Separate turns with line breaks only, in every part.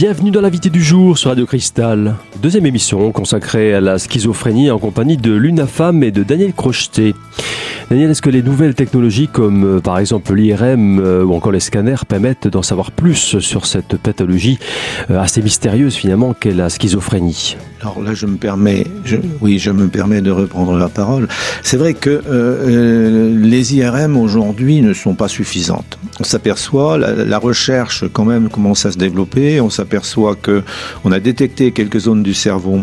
Bienvenue dans l'invité du jour sur Radio Cristal. Deuxième émission consacrée à la schizophrénie en compagnie de Luna Femme et de Daniel Crocheté. Daniel, est-ce que les nouvelles technologies comme euh, par exemple l'IRM euh, ou encore les scanners permettent d'en savoir plus sur cette pathologie euh, assez mystérieuse finalement qu'est la schizophrénie?
Alors là, je me permets, oui, je me permets de reprendre la parole. C'est vrai que euh, les IRM aujourd'hui ne sont pas suffisantes. On s'aperçoit, la, recherche quand même commence à se développer. Que on a détecté quelques zones du cerveau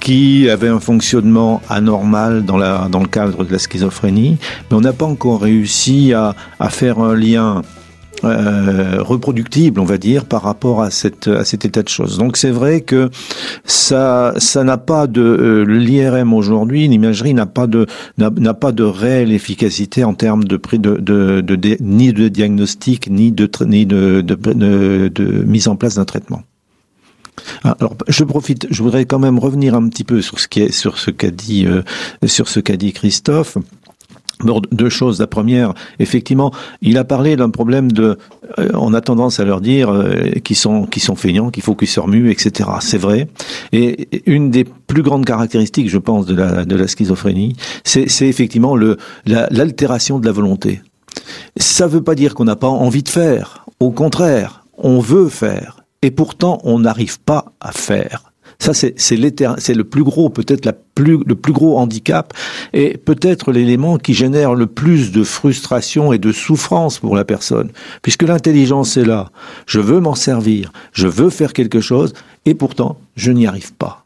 qui avaient un fonctionnement anormal dans, le cadre de la schizophrénie, mais on n'a pas encore réussi à faire un lien euh, reproductible, on va dire, par rapport à, cette, à cet état de choses. Donc c'est vrai que ça ça n'a pas de euh, l'IRM aujourd'hui, l'imagerie n'a pas de n'a pas de réelle efficacité en termes de prix de, de, de, ni de diagnostic ni de ni de, de, mise en place d'un traitement. Alors, je profite, je voudrais quand même revenir un petit peu sur ce qui est, sur ce qu'a dit, euh, sur ce qu'a dit Christophe. Deux choses. La première, effectivement, il a parlé d'un problème de, euh, on a tendance à leur dire euh, qu'ils sont, qu'ils sont feignants, qu'il faut qu'ils se remuent, etc. C'est vrai. Et une des plus grandes caractéristiques, je pense, de la, de la schizophrénie, c'est effectivement le, l'altération la, de la volonté. Ça veut pas dire qu'on n'a pas envie de faire. Au contraire, on veut faire. Et pourtant, on n'arrive pas à faire. Ça, c'est le plus gros, peut-être plus, le plus gros handicap, et peut-être l'élément qui génère le plus de frustration et de souffrance pour la personne, puisque l'intelligence est là. Je veux m'en servir, je veux faire quelque chose, et pourtant, je n'y arrive pas.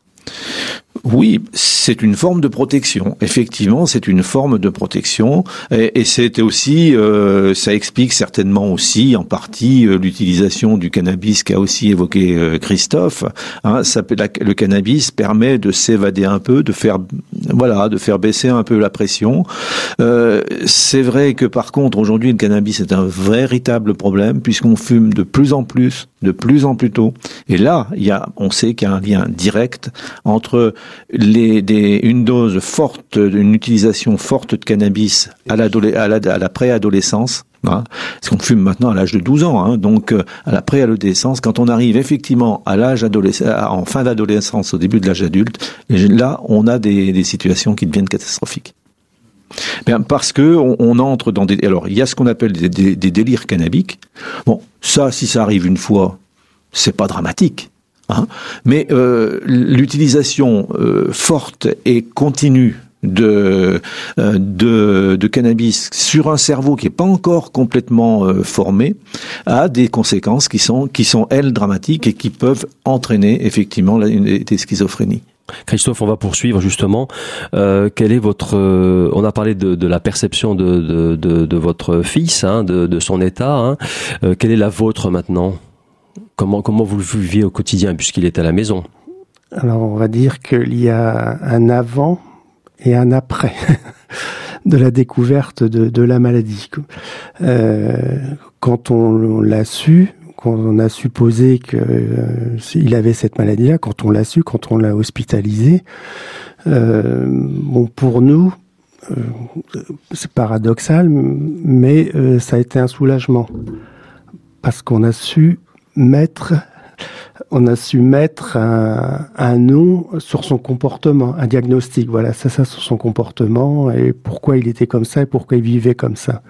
Oui, c'est une forme de protection. Effectivement, c'est une forme de protection, et, aussi, euh, ça explique certainement aussi en partie euh, l'utilisation du cannabis qu'a aussi évoqué euh, Christophe. Hein, le cannabis permet de s'évader un peu, de faire, voilà, de faire baisser un peu la pression. C'est vrai que par contre, aujourd'hui, le cannabis est un véritable problème puisqu'on fume de plus en plus, de plus en plus tôt. Et là, il y a, on sait qu'il y a un lien direct entre une dose forte, une utilisation forte de cannabis à à la, à la préadolescence, Hein, parce qu'on fume maintenant à l'âge de 12 ans, hein, donc euh, à la préadolescence, quand on arrive effectivement à l'âge en fin d'adolescence, au début de l'âge adulte, là, on a des situations qui deviennent catastrophiques. Parce que on, entre dans des. Alors, il y a ce qu'on appelle des, délires cannabiques. Bon, ça, si ça arrive une fois, c'est pas dramatique. Hein, mais euh, l'utilisation euh, forte et continue de, euh, de, de, cannabis sur un cerveau qui n'est pas encore complètement formé a des conséquences qui sont, qui sont, elles, dramatiques et qui peuvent entraîner effectivement des schizophrénies.
Christophe, on va poursuivre justement. Euh, est votre euh, On a parlé de, la perception de, de, votre fils, hein, de, son état. Hein. Euh, quelle est la vôtre maintenant? Comment comment vous le vivez au quotidien puisqu'il est à la maison?
Alors on va dire qu'il y a un avant et un après de la découverte de, la maladie. Quand on l'a su, quand on a supposé qu'il euh, avait cette maladie-là, quand on l'a su, quand on l'a hospitalisé, euh, pour nous, euh, c'est paradoxal, mais ça a été un soulagement parce qu'on a su mettre on a su mettre un, un, nom sur son comportement, un diagnostic. Voilà, ça, ça sur son comportement et pourquoi il était comme ça et pourquoi il vivait comme ça.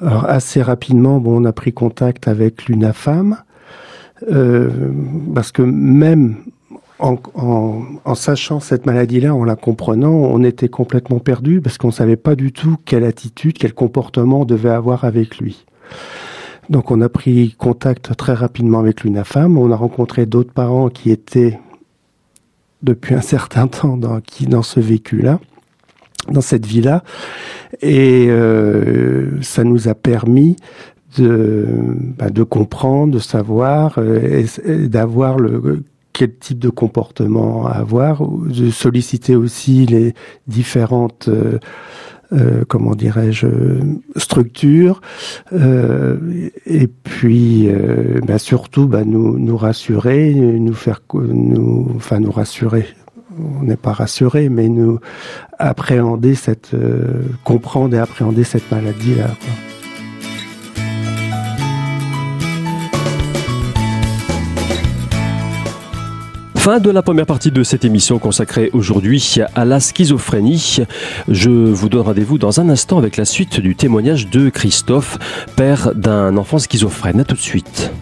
Alors assez rapidement, bon, on a pris contact avec l'UNAFAM euh, parce que même en, en, en sachant cette maladie-là, en la comprenant, on était complètement perdu parce qu'on savait pas du tout quelle attitude, quel comportement on devait avoir avec lui. Donc on a pris contact très rapidement avec l'UNAFAM. On a rencontré d'autres parents qui étaient depuis un certain temps dans, qui, dans ce vécu-là, dans cette vie-là. Et euh, ça nous a permis de, bah, de comprendre, de savoir, euh, d'avoir le quel type de comportement avoir, de solliciter aussi les différentes euh, euh, comment dirais-je, structure, euh, et puis euh, bah, surtout bah, nous, nous rassurer, nous faire, nous, enfin nous rassurer. On n'est pas rassuré, mais nous appréhender cette, euh, comprendre et appréhender cette maladie-là.
Fin de la première partie de cette émission consacrée aujourd'hui à la schizophrénie. Je vous donne rendez-vous dans un instant avec la suite du témoignage de Christophe, père d'un enfant schizophrène. A tout de suite.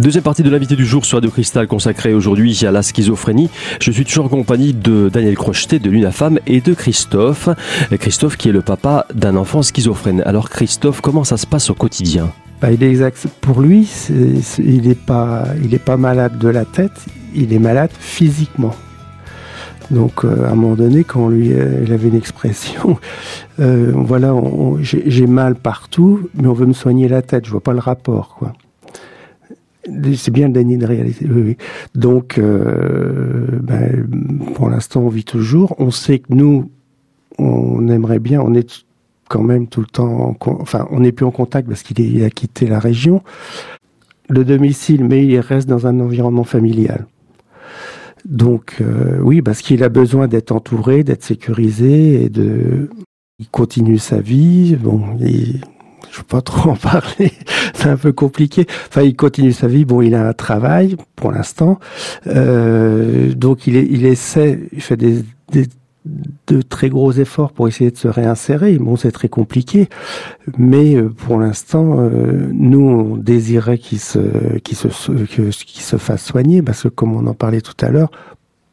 Deuxième partie de l'invité du jour sur Radio Cristal consacrée aujourd'hui à la schizophrénie. Je suis toujours en compagnie de Daniel Crocheté de l'UNAFAM et de Christophe. Christophe qui est le papa d'un enfant schizophrène. Alors Christophe, comment ça se passe au quotidien?
Bah, il est exact. Pour lui, il n'est pas, malade de la tête, il est malade physiquement. Donc, euh, à un moment donné, quand lui, euh, il avait une expression, euh, voilà, j'ai mal partout, mais on veut me soigner la tête. Je vois pas le rapport, quoi. C'est bien le déni de réalité. Donc, euh, ben, pour l'instant, on vit toujours. On sait que nous, on aimerait bien, on est quand même tout le temps, enfin, on n'est plus en contact parce qu'il a quitté la région, le domicile, mais il reste dans un environnement familial. Donc, euh, oui, parce qu'il a besoin d'être entouré, d'être sécurisé et de. Il continue sa vie. Bon, il, je ne veux pas trop en parler, c'est un peu compliqué. Enfin, il continue sa vie. Bon, il a un travail pour l'instant, euh, donc il, il essaie, il fait des, des, de très gros efforts pour essayer de se réinsérer. Bon, c'est très compliqué, mais euh, pour l'instant, euh, nous on désirait qu'il se, qu'il se, qu'il se fasse soigner, parce que comme on en parlait tout à l'heure,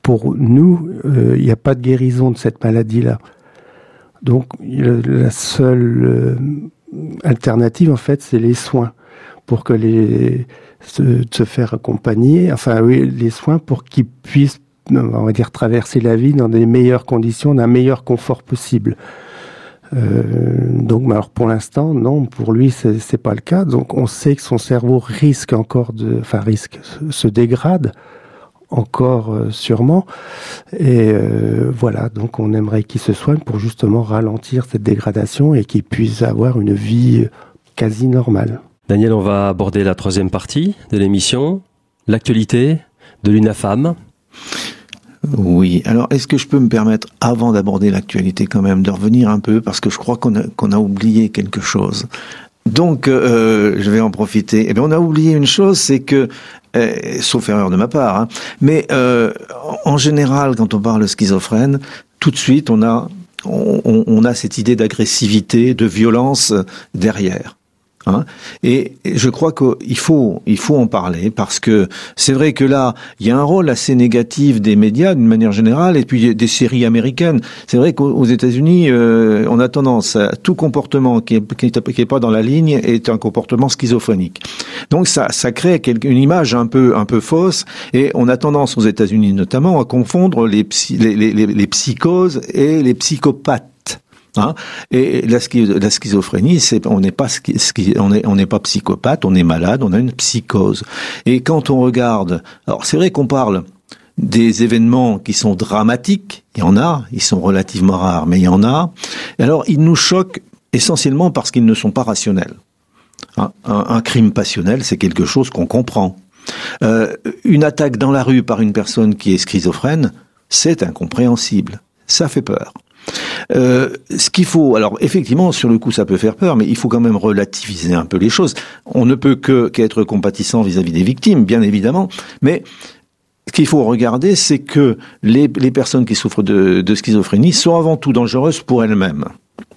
pour nous, euh, il n'y a pas de guérison de cette maladie-là. Donc la seule alternative, en fait, c'est les soins pour que les se, se, faire accompagner, enfin oui, les soins pour qu'ils puissent, on va dire, traverser la vie dans des meilleures conditions, d'un meilleur confort possible. Euh, donc, alors pour l'instant, non, pour lui, c'est pas le cas. Donc, on sait que son cerveau risque encore de, enfin risque, se dégrade encore euh, sûrement. Et euh, voilà, donc on aimerait qu'il se soigne pour justement ralentir cette dégradation et qu'il puisse avoir une vie quasi normale.
Daniel, on va aborder la troisième partie de l'émission, l'actualité de l'UNAFAM.
Oui, alors est-ce que je peux me permettre, avant d'aborder l'actualité quand même, de revenir un peu, parce que je crois qu'on a, qu'on a oublié quelque chose. Donc, euh, je vais en profiter. Et eh bien, on a oublié une chose, c'est que euh, sauf erreur de ma part. Hein. Mais euh, en général, quand on parle de schizophrène, tout de suite, on a on, on a cette idée d'agressivité, de violence derrière. Hein. Et je crois qu'il faut, il faut en parler parce que c'est vrai que là, il y a un rôle assez négatif des médias d'une manière générale et puis des séries américaines. C'est vrai qu'aux États-Unis, euh, on a tendance à tout comportement qui est, qui est, pas dans la ligne est un comportement schizophrénique. Donc ça, ça crée une image un peu, un peu fausse et on a tendance aux États-Unis notamment à confondre les, les, les, les psychoses et les psychopathes. Hein et la, schizophrénie, c'est on n'est pas psychopathe, on est malade, on a une psychose. Et quand on regarde, alors c'est vrai qu'on parle des événements qui sont dramatiques, il y en a, ils sont relativement rares, mais il y en a. alors ils nous choquent essentiellement parce qu'ils ne sont pas rationnels. Un, un, crime passionnel, c'est quelque chose qu'on comprend. Euh, une attaque dans la rue par une personne qui est schizophrène, c'est incompréhensible. Ça fait peur. Euh, ce qu'il faut, alors effectivement, sur le coup, ça peut faire peur, mais il faut quand même relativiser un peu les choses. On ne peut que qu'être compatissant vis-à-vis des victimes, bien évidemment, mais ce qu'il faut regarder, c'est que les, les, personnes qui souffrent de, de, schizophrénie sont avant tout dangereuses pour elles-mêmes.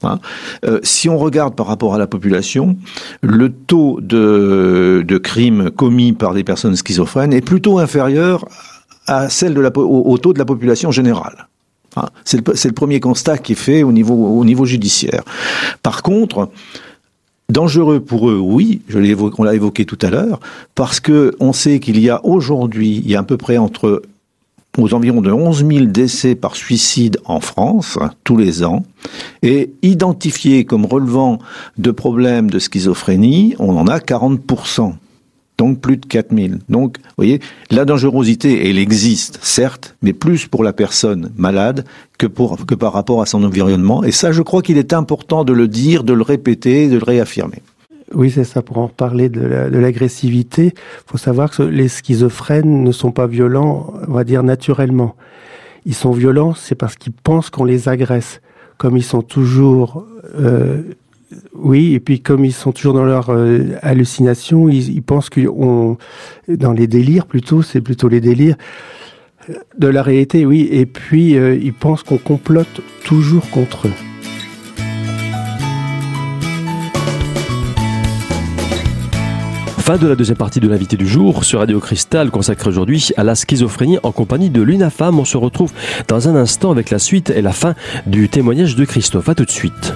Hein euh, si on regarde par rapport à la population, le taux de, de crimes commis par des personnes schizophrènes est plutôt inférieur à celle de la, au taux de la population générale. Hein, c'est le, premier constat qui est fait au niveau, au niveau judiciaire. Par contre, dangereux pour eux, oui, on l'a évoqué tout à l'heure, parce que on sait qu'il y a aujourd'hui, il y a à peu près entre aux environs de 11 000 décès par suicide en France tous les ans, et identifiés comme relevant de problèmes de schizophrénie, on en a 40 donc plus de 4000. Donc, vous voyez, la dangerosité, elle existe, certes, mais plus pour la personne malade que, pour, que par rapport à son environnement. Et ça, je crois qu'il est important de le dire, de le répéter, de le réaffirmer.
Oui, c'est ça. Pour en reparler de l'agressivité, il faut savoir que les schizophrènes ne sont pas violents, on va dire naturellement. Ils sont violents, c'est parce qu'ils pensent qu'on les agresse. Comme ils sont toujours, euh, oui, et puis comme ils sont toujours dans leur euh, hallucination, ils, pensent qu'on, dans les délires plutôt, c'est plutôt les délires de la réalité, oui. Et puis euh, ils pensent qu'on complote toujours contre eux.
Fin de la deuxième partie de l'invité du jour sur Radio Cristal consacrée aujourd'hui à la schizophrénie en compagnie de l'UNAFAM. On se retrouve dans un instant avec la suite et la fin du témoignage de Christophe. A tout de suite.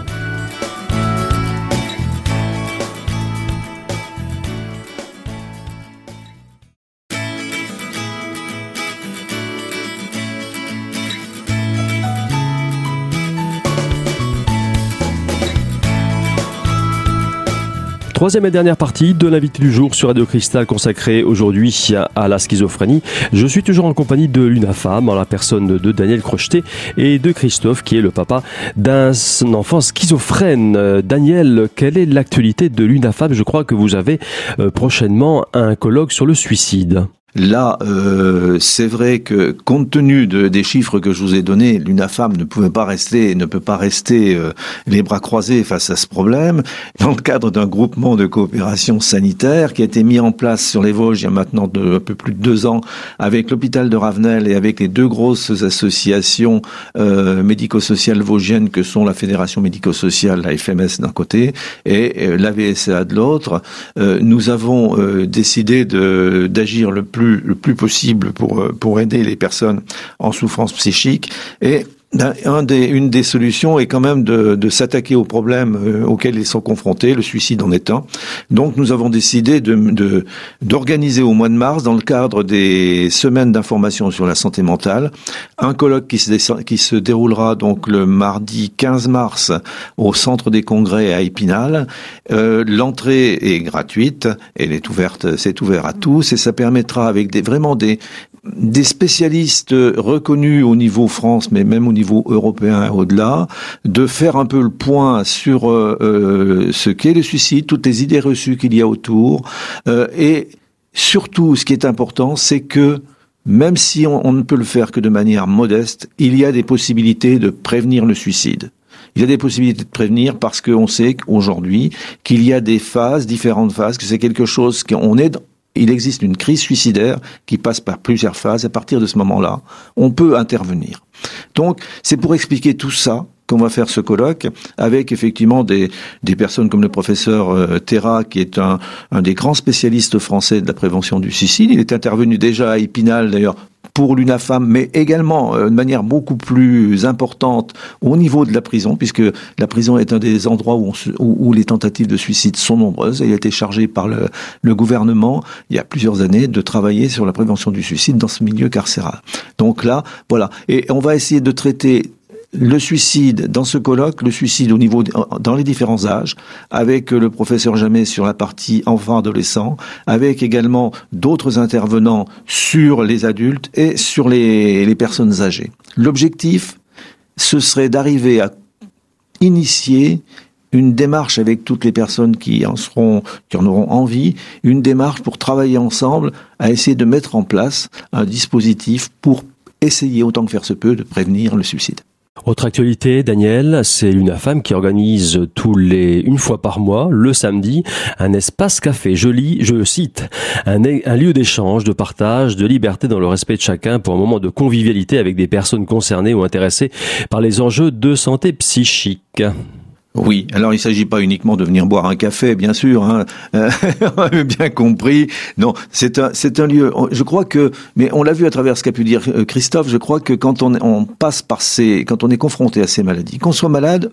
Troisième et dernière partie de l'invité du jour sur Radio Cristal consacrée aujourd'hui à la schizophrénie. Je suis toujours en compagnie de l'UNAFAM, en la personne de Daniel Crocheté et de Christophe, qui est le papa d'un enfant schizophrène. Euh, Daniel, quelle est l'actualité de l'UNAFAM Je crois que vous avez euh, prochainement un colloque sur le suicide.
Là, euh, c'est vrai que compte tenu de, des chiffres que je vous ai donnés, l'UNAFAM ne pouvait pas rester, ne peut pas rester euh, les bras croisés face à ce problème. Dans le cadre d'un groupement de coopération sanitaire qui a été mis en place sur les Vosges il y a maintenant de, un peu plus de deux ans, avec l'hôpital de Ravenel et avec les deux grosses associations euh, médico-sociales vosgiennes que sont la Fédération médico-sociale, la FMS d'un côté, et euh, la VSA de l'autre, nous avons décidé d'agir le plus le plus possible pour, euh, pour aider les personnes en souffrance psychique. Et un des, une des solutions est quand même de, de s'attaquer aux problèmes euh, auxquels ils sont confrontés, le suicide en est un. Donc nous avons décidé de d'organiser au mois de mars, dans le cadre des semaines d'information sur la santé mentale, un colloque qui se, qui se déroulera donc le mardi 15 mars au centre des congrès à Épinal. Euh, L'entrée est gratuite, elle est ouverte, c'est ouvert à tous et ça permettra avec des vraiment des des spécialistes reconnus au niveau France, mais même au niveau européen et au-delà, de faire un peu le point sur euh, euh, ce qu'est le suicide, toutes les idées reçues qu'il y a autour, euh, et surtout, ce qui est important, c'est que même si on, ne peut le faire que de manière modeste, il y a des possibilités de prévenir le suicide. Il y a des possibilités de prévenir parce qu'on sait qu'aujourd'hui qu'il y a des phases, différentes phases, que c'est quelque chose qu'on est il existe une crise suicidaire qui passe par plusieurs phases. À partir de ce moment-là, on peut intervenir. Donc, c'est pour expliquer tout ça qu'on va faire ce colloque avec effectivement des, des personnes comme le professeur euh, Terra qui est un, un des grands spécialistes français de la prévention du suicide. Il est intervenu déjà à Épinal d'ailleurs pour l'UNAFAM, mais également euh, de manière beaucoup plus importante au niveau de la prison, puisque la prison est un des endroits où, où, les tentatives de suicide sont nombreuses. Il a été chargé par le, le, gouvernement, il y a plusieurs années, de travailler sur la prévention du suicide dans ce milieu carcéral. Donc là, voilà. Et on va essayer de traiter le suicide dans ce colloque, le suicide au niveau dans les différents âges, avec le professeur Jamais sur la partie enfant-adolescent, avec également d'autres intervenants sur les adultes et sur les, les personnes âgées. L'objectif, ce serait d'arriver à initier une démarche avec toutes les personnes qui en seront, qui en auront envie, une démarche pour travailler ensemble à essayer de mettre en place un dispositif pour essayer autant que faire se peut de prévenir le suicide.
Autre actualité, Daniel, c'est l'UNAFAM qui organise tous les une fois par mois, le samedi, un espace café. Je lis, je cite, un, un lieu d'échange, de partage, de liberté dans le respect de chacun pour un moment de convivialité avec des personnes concernées ou intéressées par les enjeux de santé psychique.
Oui, alors il ne s'agit pas uniquement de venir boire un café, bien sûr, hein. on bien compris. Non, c'est un, c'est un lieu. Je crois que, mais on l'a vu à travers ce qu'a pu dire euh, Christophe. Je crois que quand on, on passe par ces, quand on est confronté à ces maladies, qu'on soit malade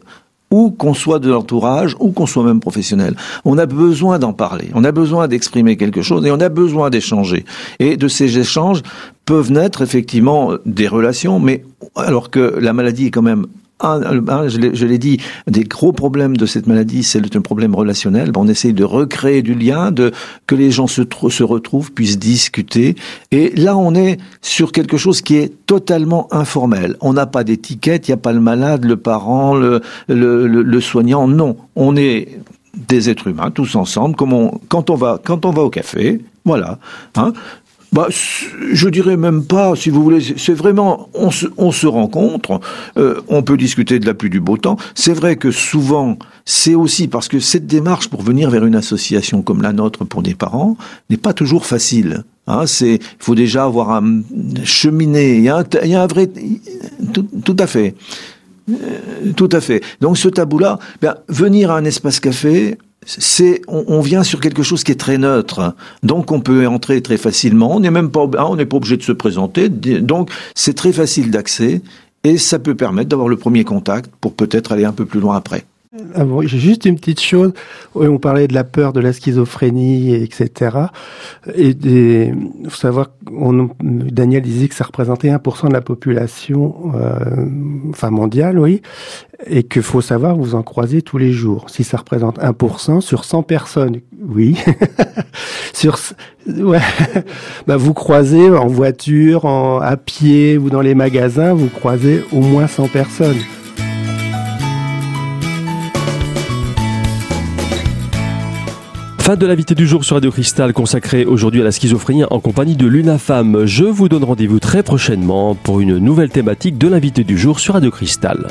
ou qu'on soit de l'entourage, ou qu'on soit même professionnel. On a besoin d'en parler, on a besoin d'exprimer quelque chose et on a besoin d'échanger. Et de ces échanges peuvent naître effectivement des relations, mais alors que la maladie est quand même un, je l'ai dit, des gros problèmes de cette maladie, c'est un problème relationnel. On essaye de recréer du lien, de que les gens se, retrouvent, puissent discuter. Et là, on est sur quelque chose qui est totalement informel. On n'a pas d'étiquette, il n'y a pas le malade, le parent, le, soignant. Non, on est des êtres humains, tous ensemble, comme on, quand on va, quand on va au café, voilà, hein, bah, je dirais même pas, si vous voulez, c'est vraiment, on se, on se rencontre, euh, on peut discuter de la pluie du beau temps. C'est vrai que souvent, c'est aussi parce que cette démarche pour venir vers une association comme la nôtre pour des parents n'est pas toujours facile. Hein, c'est, faut déjà avoir un cheminé. Il y a un, il y a un vrai, tout, tout à fait. Euh, tout à fait. Donc ce tabou-là, ben, venir à un espace café, c'est on, vient sur quelque chose qui est très neutre, donc on peut entrer très facilement. On n'est même pas, hein, on n'est pas obligé de se présenter, donc c'est très facile d'accès et ça peut permettre d'avoir le premier contact pour peut-être aller un peu plus loin après.
Ah j'ai juste une petite chose. On parlait de la peur de la schizophrénie, etc. Et il faut savoir, on, Daniel disait que ça représentait 1% de la population, euh, enfin mondiale, oui, et qu'il faut savoir, vous en croisez tous les jours. Si ça représente 1% sur 100 personnes, oui. sur, ouais. bah, vous croisez en voiture, en, à pied ou dans les magasins, vous croisez au moins 100 personnes.
Fin de l'invité du jour sur Radio Cristal consacré aujourd'hui à la schizophrénie en compagnie de l'UNAFAM. Je vous donne rendez-vous très prochainement pour une nouvelle thématique de l'invité du jour sur Radio Cristal.